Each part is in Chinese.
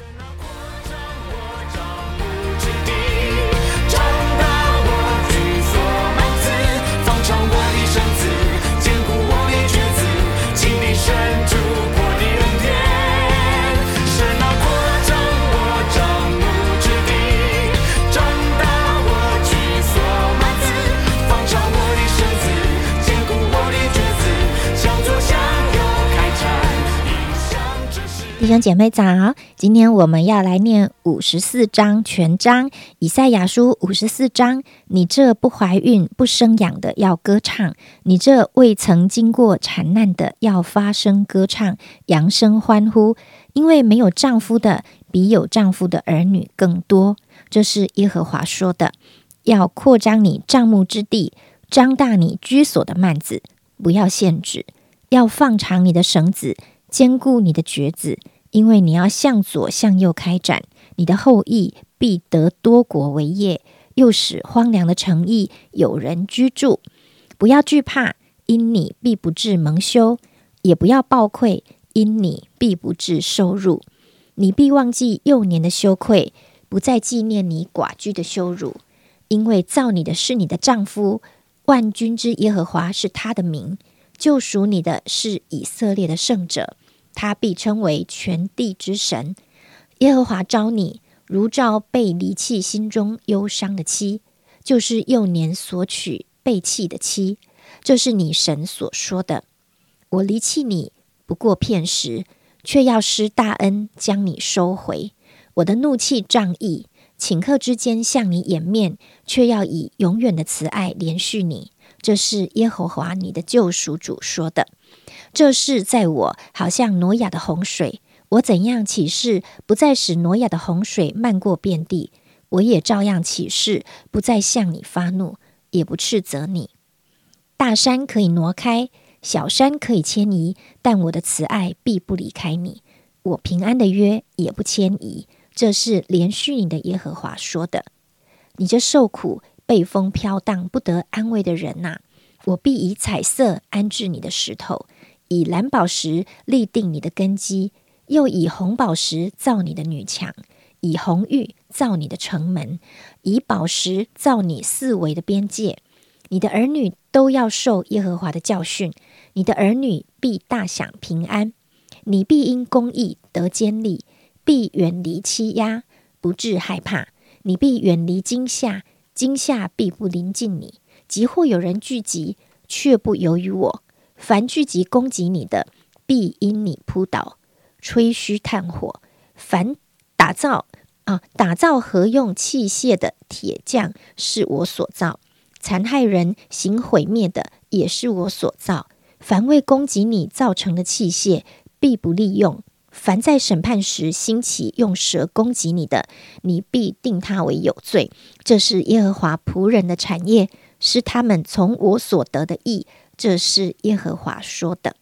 emotional 弟兄姐妹早，今天我们要来念五十四章全章，以赛亚书五十四章。你这不怀孕不生养的要歌唱，你这未曾经过产难的要发声歌唱，扬声欢呼，因为没有丈夫的比有丈夫的儿女更多。这是耶和华说的。要扩张你帐幕之地，张大你居所的幔子，不要限制，要放长你的绳子。兼顾你的橛子，因为你要向左向右开展，你的后裔必得多国为业，又使荒凉的城邑有人居住。不要惧怕，因你必不至蒙羞；也不要暴愧，因你必不至受辱。你必忘记幼年的羞愧，不再纪念你寡居的羞辱，因为造你的是你的丈夫，万军之耶和华是他的名，救赎你的是以色列的圣者。他必称为全地之神，耶和华召你，如照被离弃心中忧伤的妻，就是幼年所娶被弃的妻。这是你神所说的。我离弃你不过片时，却要施大恩将你收回。我的怒气仗义，顷刻之间向你掩面，却要以永远的慈爱连续你。这是耶和华你的救赎主说的。这事在我好像挪亚的洪水，我怎样起誓，不再使挪亚的洪水漫过遍地，我也照样起誓，不再向你发怒，也不斥责你。大山可以挪开，小山可以迁移，但我的慈爱必不离开你，我平安的约也不迁移。这是连续你的耶和华说的。你这受苦、被风飘荡、不得安慰的人呐，我必以彩色安置你的石头。以蓝宝石立定你的根基，又以红宝石造你的女墙，以红玉造你的城门，以宝石造你四围的边界。你的儿女都要受耶和华的教训，你的儿女必大享平安。你必因公义得坚立，必远离欺压，不致害怕。你必远离惊吓，惊吓必不临近你。即或有人聚集，却不由于我。凡聚集攻击你的，必因你扑倒；吹嘘炭火，凡打造啊打造何用器械的铁匠，是我所造；残害人行毁灭的，也是我所造。凡为攻击你造成的器械，必不利用；凡在审判时兴起用蛇攻击你的，你必定他为有罪。这是耶和华仆人的产业，是他们从我所得的义。这是耶和华说的。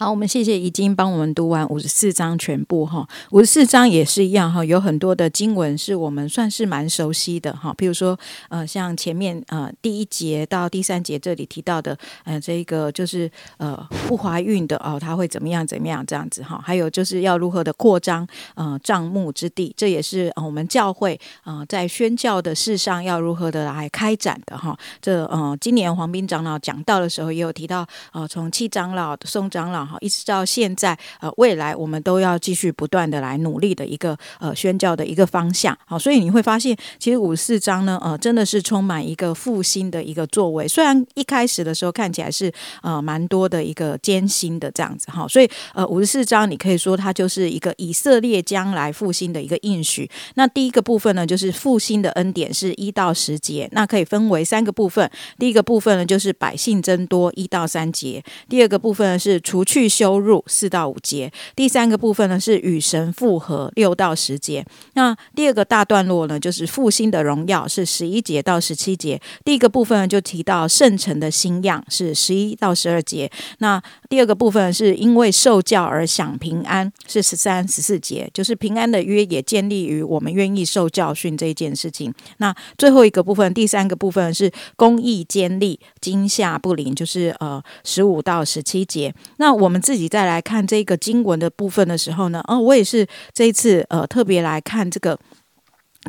好，我们谢谢已经帮我们读完五十四章全部哈，五十四章也是一样哈，有很多的经文是我们算是蛮熟悉的哈，譬如说呃，像前面呃第一节到第三节这里提到的呃这个就是呃不怀孕的哦，他会怎么样怎么样这样子哈，还有就是要如何的扩张呃帐目之地，这也是我们教会呃在宣教的事上要如何的来开展的哈。这呃今年黄斌长老讲到的时候也有提到呃从七长老宋长老。好，一直到现在，呃，未来我们都要继续不断的来努力的一个呃宣教的一个方向。好，所以你会发现，其实五十四章呢，呃，真的是充满一个复兴的一个作为。虽然一开始的时候看起来是呃蛮多的一个艰辛的这样子哈，所以呃五十四章你可以说它就是一个以色列将来复兴的一个应许。那第一个部分呢，就是复兴的恩典是一到十节，那可以分为三个部分。第一个部分呢，就是百姓增多一到三节；第二个部分呢，是除去去修入四到五节，第三个部分呢是与神复合六到十节。那第二个大段落呢，就是复兴的荣耀是十一节到十七节。第一个部分就提到圣城的新样是十一到十二节。那第二个部分是因为受教而享平安，是十三、十四节，就是平安的约也建立于我们愿意受教训这一件事情。那最后一个部分，第三个部分是公义坚立，惊吓不灵，就是呃十五到十七节。那我我们自己再来看这个经文的部分的时候呢，哦，我也是这一次呃特别来看这个。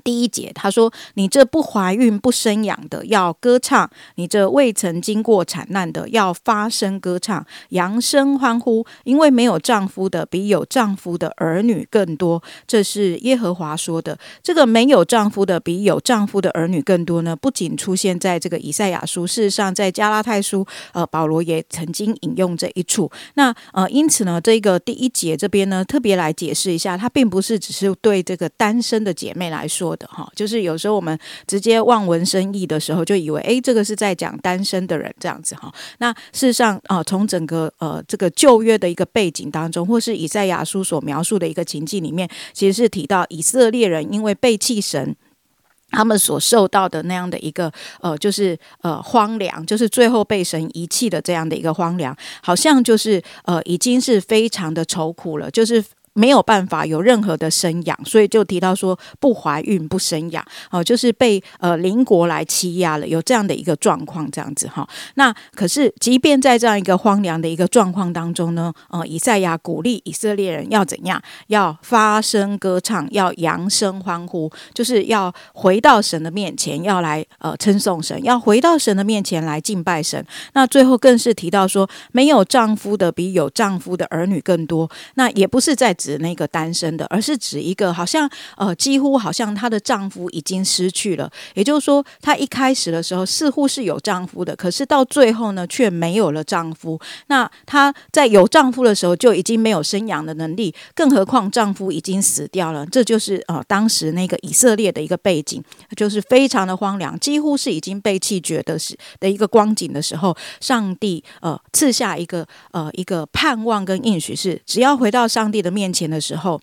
第一节，他说：“你这不怀孕不生养的要歌唱；你这未曾经过惨难的要发声歌唱，扬声欢呼，因为没有丈夫的比有丈夫的儿女更多。”这是耶和华说的。这个没有丈夫的比有丈夫的儿女更多呢？不仅出现在这个以赛亚书，事实上在加拉太书，呃，保罗也曾经引用这一处。那呃，因此呢，这个第一节这边呢，特别来解释一下，它并不是只是对这个单身的姐妹来说。说的哈，就是有时候我们直接望文生义的时候，就以为哎，这个是在讲单身的人这样子哈。那事实上啊，从整个呃这个旧约的一个背景当中，或是以赛亚书所描述的一个情境里面，其实是提到以色列人因为背弃神，他们所受到的那样的一个呃，就是呃荒凉，就是最后被神遗弃的这样的一个荒凉，好像就是呃已经是非常的愁苦了，就是。没有办法有任何的生养，所以就提到说不怀孕不生养哦，就是被呃邻国来欺压了，有这样的一个状况，这样子哈。那可是，即便在这样一个荒凉的一个状况当中呢，呃，以赛亚鼓励以色列人要怎样？要发声歌唱，要扬声欢呼，就是要回到神的面前，要来呃称颂神，要回到神的面前来敬拜神。那最后更是提到说，没有丈夫的比有丈夫的儿女更多。那也不是在指。指那个单身的，而是指一个好像呃，几乎好像她的丈夫已经失去了。也就是说，她一开始的时候似乎是有丈夫的，可是到最后呢，却没有了丈夫。那她在有丈夫的时候就已经没有生养的能力，更何况丈夫已经死掉了。这就是呃，当时那个以色列的一个背景，就是非常的荒凉，几乎是已经被弃绝的时的一个光景的时候，上帝呃赐下一个呃一个盼望跟应许，是只要回到上帝的面前。钱的时候。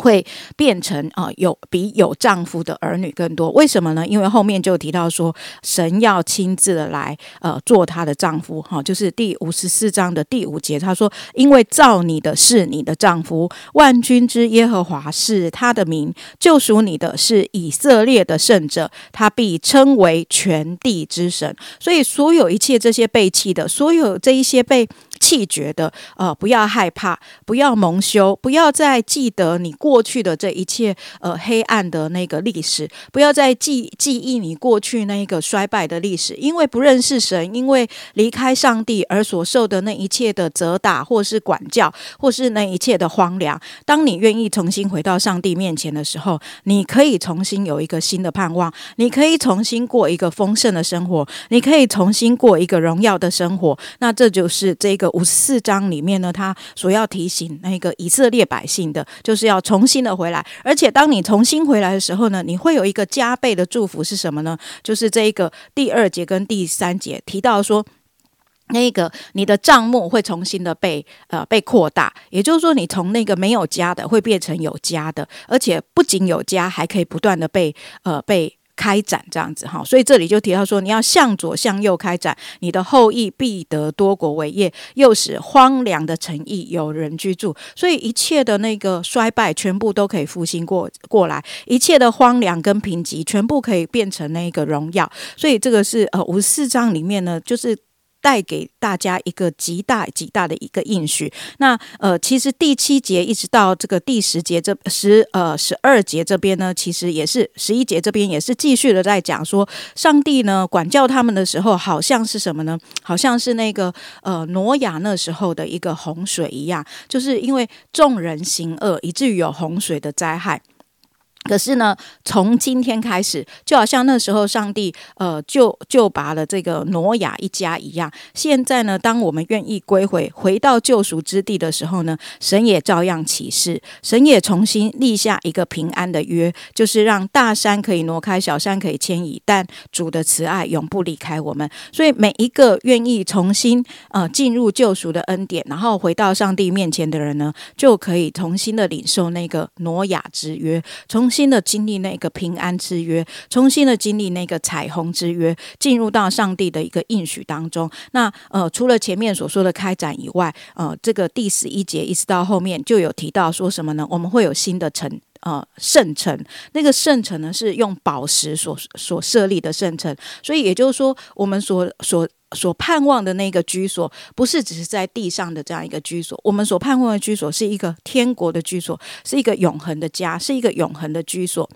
会变成啊，有比有丈夫的儿女更多？为什么呢？因为后面就提到说，神要亲自的来呃做她的丈夫哈，就是第五十四章的第五节，他说：“因为造你的是你的丈夫，万军之耶和华是他的名，救赎你的是以色列的圣者，他必称为全地之神。”所以，所有一切这些被弃的，所有这一些被气绝的，呃，不要害怕，不要蒙羞，不要再记得你。过去的这一切，呃，黑暗的那个历史，不要再记记忆你过去那一个衰败的历史，因为不认识神，因为离开上帝而所受的那一切的责打，或是管教，或是那一切的荒凉。当你愿意重新回到上帝面前的时候，你可以重新有一个新的盼望，你可以重新过一个丰盛的生活，你可以重新过一个荣耀的生活。那这就是这个五十四章里面呢，他所要提醒那个以色列百姓的，就是要。重新的回来，而且当你重新回来的时候呢，你会有一个加倍的祝福是什么呢？就是这一个第二节跟第三节提到说，那个你的账目会重新的被呃被扩大，也就是说，你从那个没有家的会变成有家的，而且不仅有家，还可以不断的被呃被。开展这样子哈，所以这里就提到说，你要向左向右开展，你的后裔必得多国为业，又使荒凉的城邑有人居住。所以一切的那个衰败，全部都可以复兴过过来；一切的荒凉跟贫瘠，全部可以变成那个荣耀。所以这个是呃五十四章里面呢，就是。带给大家一个极大极大的一个应许。那呃，其实第七节一直到这个第十节这十呃十二节这边呢，其实也是十一节这边也是继续的在讲说，上帝呢管教他们的时候，好像是什么呢？好像是那个呃挪亚那时候的一个洪水一样，就是因为众人行恶，以至于有洪水的灾害。可是呢，从今天开始，就好像那时候上帝呃就就拔了这个挪亚一家一样。现在呢，当我们愿意归回回到救赎之地的时候呢，神也照样启示，神也重新立下一个平安的约，就是让大山可以挪开，小山可以迁移，但主的慈爱永不离开我们。所以每一个愿意重新呃进入救赎的恩典，然后回到上帝面前的人呢，就可以重新的领受那个挪亚之约，从重。新的经历那个平安之约，重新的经历那个彩虹之约，进入到上帝的一个应许当中。那呃，除了前面所说的开展以外，呃，这个第十一节一直到后面就有提到说什么呢？我们会有新的成。啊，圣城。那个圣城呢，是用宝石所所设立的圣城，所以也就是说，我们所所所盼望的那个居所，不是只是在地上的这样一个居所，我们所盼望的居所是一个天国的居所，是一个永恒的家，是一个永恒的居所。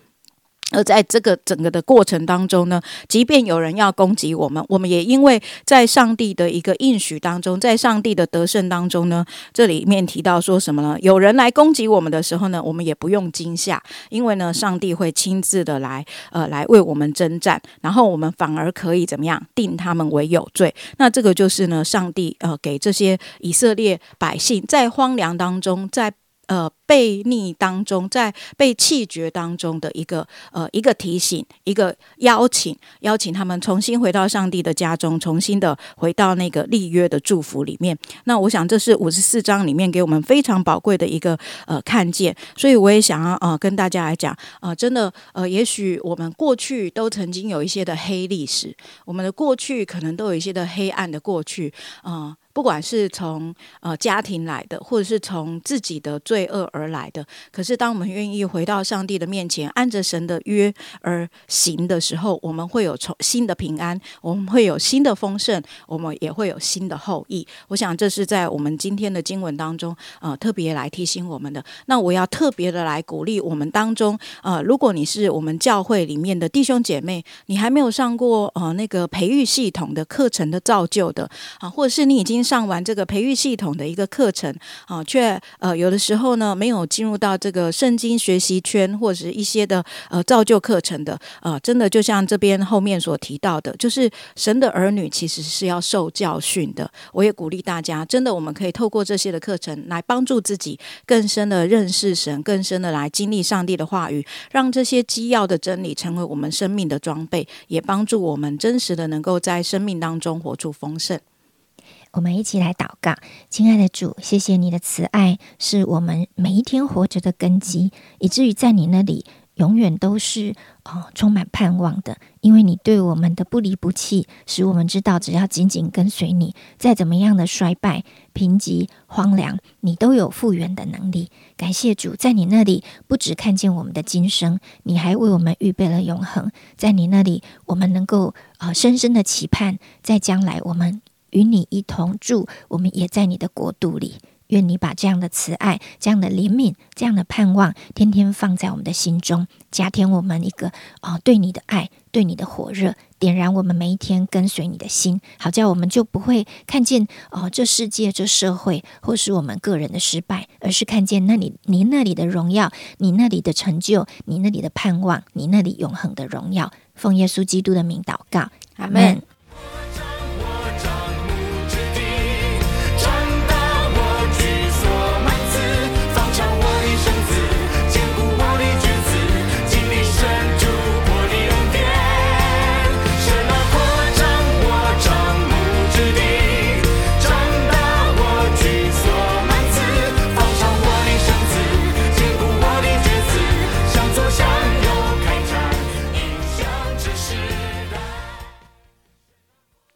而在这个整个的过程当中呢，即便有人要攻击我们，我们也因为在上帝的一个应许当中，在上帝的得胜当中呢，这里面提到说什么呢？有人来攻击我们的时候呢，我们也不用惊吓，因为呢，上帝会亲自的来，呃，来为我们征战，然后我们反而可以怎么样定他们为有罪？那这个就是呢，上帝呃给这些以色列百姓在荒凉当中，在。呃，被逆当中，在被弃绝当中的一个呃一个提醒，一个邀请，邀请他们重新回到上帝的家中，重新的回到那个立约的祝福里面。那我想，这是五十四章里面给我们非常宝贵的一个呃看见。所以我也想要呃跟大家来讲啊，真的呃，也许我们过去都曾经有一些的黑历史，我们的过去可能都有一些的黑暗的过去啊。不管是从呃家庭来的，或者是从自己的罪恶而来的，可是当我们愿意回到上帝的面前，按着神的约而行的时候，我们会有从新的平安，我们会有新的丰盛，我们也会有新的后裔。我想这是在我们今天的经文当中，呃，特别来提醒我们的。那我要特别的来鼓励我们当中，呃，如果你是我们教会里面的弟兄姐妹，你还没有上过呃那个培育系统的课程的造就的啊，或者是你已经上完这个培育系统的一个课程啊，却呃有的时候呢没有进入到这个圣经学习圈或者是一些的呃造就课程的啊，真的就像这边后面所提到的，就是神的儿女其实是要受教训的。我也鼓励大家，真的我们可以透过这些的课程来帮助自己更深的认识神，更深的来经历上帝的话语，让这些基要的真理成为我们生命的装备，也帮助我们真实的能够在生命当中活出丰盛。我们一起来祷告，亲爱的主，谢谢你的慈爱，是我们每一天活着的根基，以至于在你那里永远都是哦充满盼望的。因为你对我们的不离不弃，使我们知道只要紧紧跟随你，再怎么样的衰败、贫瘠、荒凉，你都有复原的能力。感谢主，在你那里不只看见我们的今生，你还为我们预备了永恒。在你那里，我们能够呃深深的期盼，在将来我们。与你一同住，我们也在你的国度里。愿你把这样的慈爱、这样的怜悯、这样的盼望，天天放在我们的心中，加添我们一个哦对你的爱、对你的火热，点燃我们每一天跟随你的心，好叫我们就不会看见哦这世界、这社会，或是我们个人的失败，而是看见那里你那里的荣耀，你那里的成就，你那里的盼望，你那里永恒的荣耀。奉耶稣基督的名祷告，阿门。